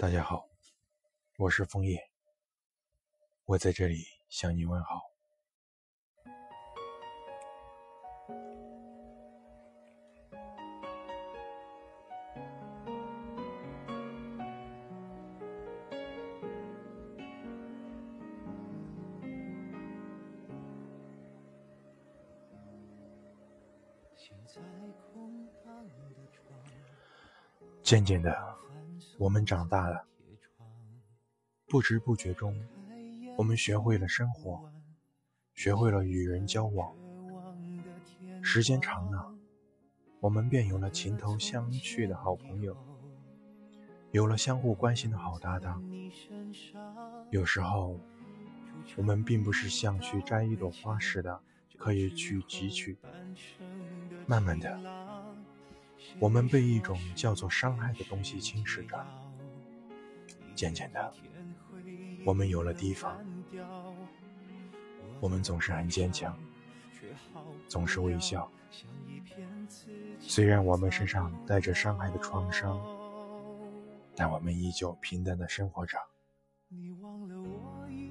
大家好，我是枫叶，我在这里向你问好。渐渐的。我们长大了，不知不觉中，我们学会了生活，学会了与人交往。时间长了，我们便有了情投相趣的好朋友，有了相互关心的好搭档。有时候，我们并不是像去摘一朵花似的可以去汲取。慢慢的。我们被一种叫做伤害的东西侵蚀着，渐渐的，我们有了提防。我们总是很坚强，总是微笑。虽然我们身上带着伤害的创伤，但我们依旧平淡的生活着。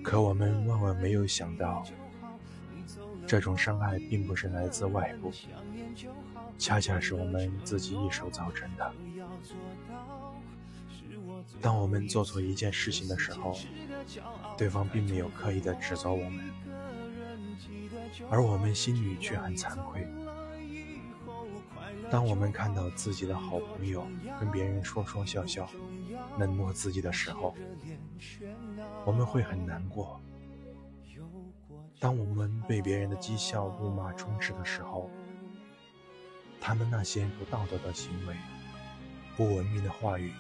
可我们万万没有想到。这种伤害并不是来自外部，恰恰是我们自己一手造成的。当我们做错一件事情的时候，对方并没有刻意的指责我们，而我们心里却很惭愧。当我们看到自己的好朋友跟别人说说笑笑，冷落自己的时候，我们会很难过。当我们被别人的讥笑、辱骂充斥的时候，他们那些不道德的行为、不文明的话语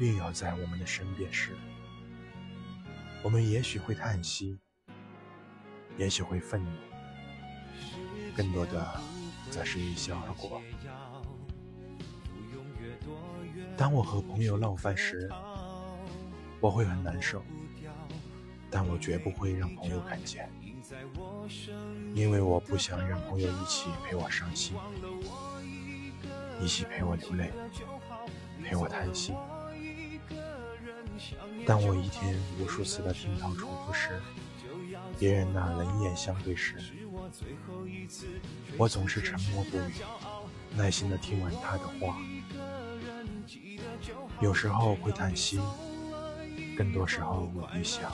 萦绕在我们的身边时，我们也许会叹息，也许会愤怒，更多的则是一笑而过。当我和朋友闹翻时，我会很难受，但我绝不会让朋友看见。因为我不想让朋友一起陪我伤心，一起陪我流泪，陪我叹息。当我一天无数次的听到重复时，别人那冷眼相对时，我总是沉默不语，耐心的听完他的话。有时候会叹息，更多时候我会想，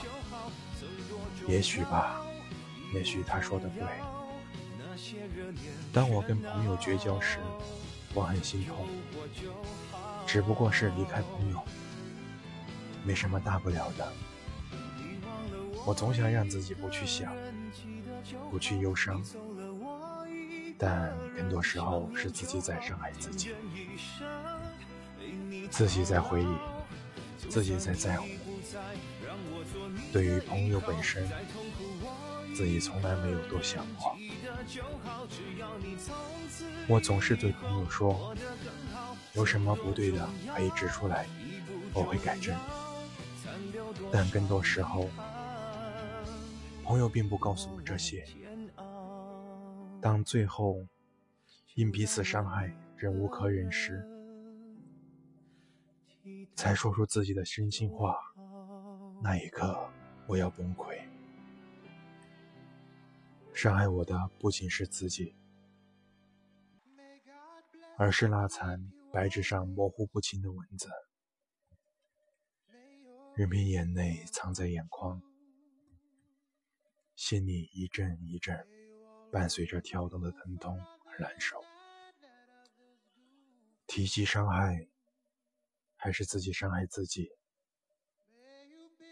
也许吧。也许他说的对。当我跟朋友绝交时，我很心痛，只不过是离开朋友，没什么大不了的。我总想让自己不去想，不去忧伤，但更多时候是自己在伤害自己，自己在回忆，自己在在乎。对于朋友本身。自己从来没有多想过，我总是对朋友说，有什么不对的可以指出来，我会改正。但更多时候，朋友并不告诉我这些。当最后因彼此伤害忍无可忍时，才说出自己的真心话，那一刻我要崩溃。伤害我的不仅是自己，而是那残白纸上模糊不清的文字。任凭眼泪藏在眼眶，心里一阵一阵，伴随着跳动的疼痛而难受。提及伤害，还是自己伤害自己，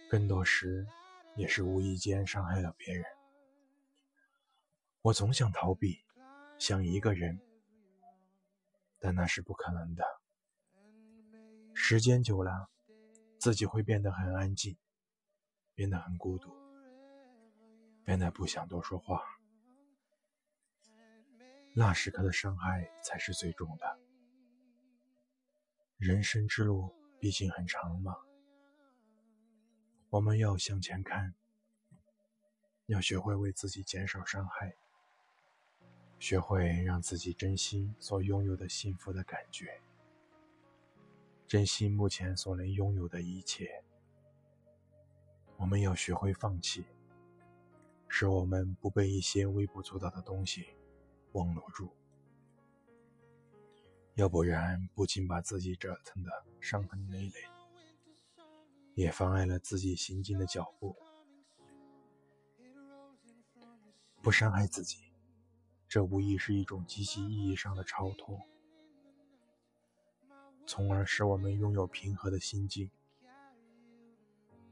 更多时也是无意间伤害了别人。我总想逃避，想一个人，但那是不可能的。时间久了，自己会变得很安静，变得很孤独，变得不想多说话。那时刻的伤害才是最重的。人生之路毕竟很长嘛，我们要向前看，要学会为自己减少伤害。学会让自己珍惜所拥有的幸福的感觉。珍惜目前所能拥有的一切。我们要学会放弃，使我们不被一些微不足道的东西网络住。要不然，不仅把自己折腾的伤痕累累，也妨碍了自己行进的脚步。不伤害自己，这无疑是一种极其意义上的超脱。从而使我们拥有平和的心境，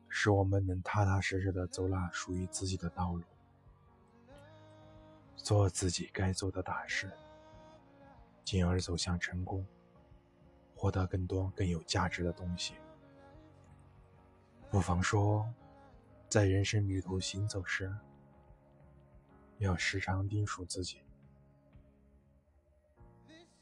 使我们能踏踏实实的走那属于自己的道路，做自己该做的大事，进而走向成功，获得更多更有价值的东西。不妨说，在人生旅途行走时，要时常叮嘱自己，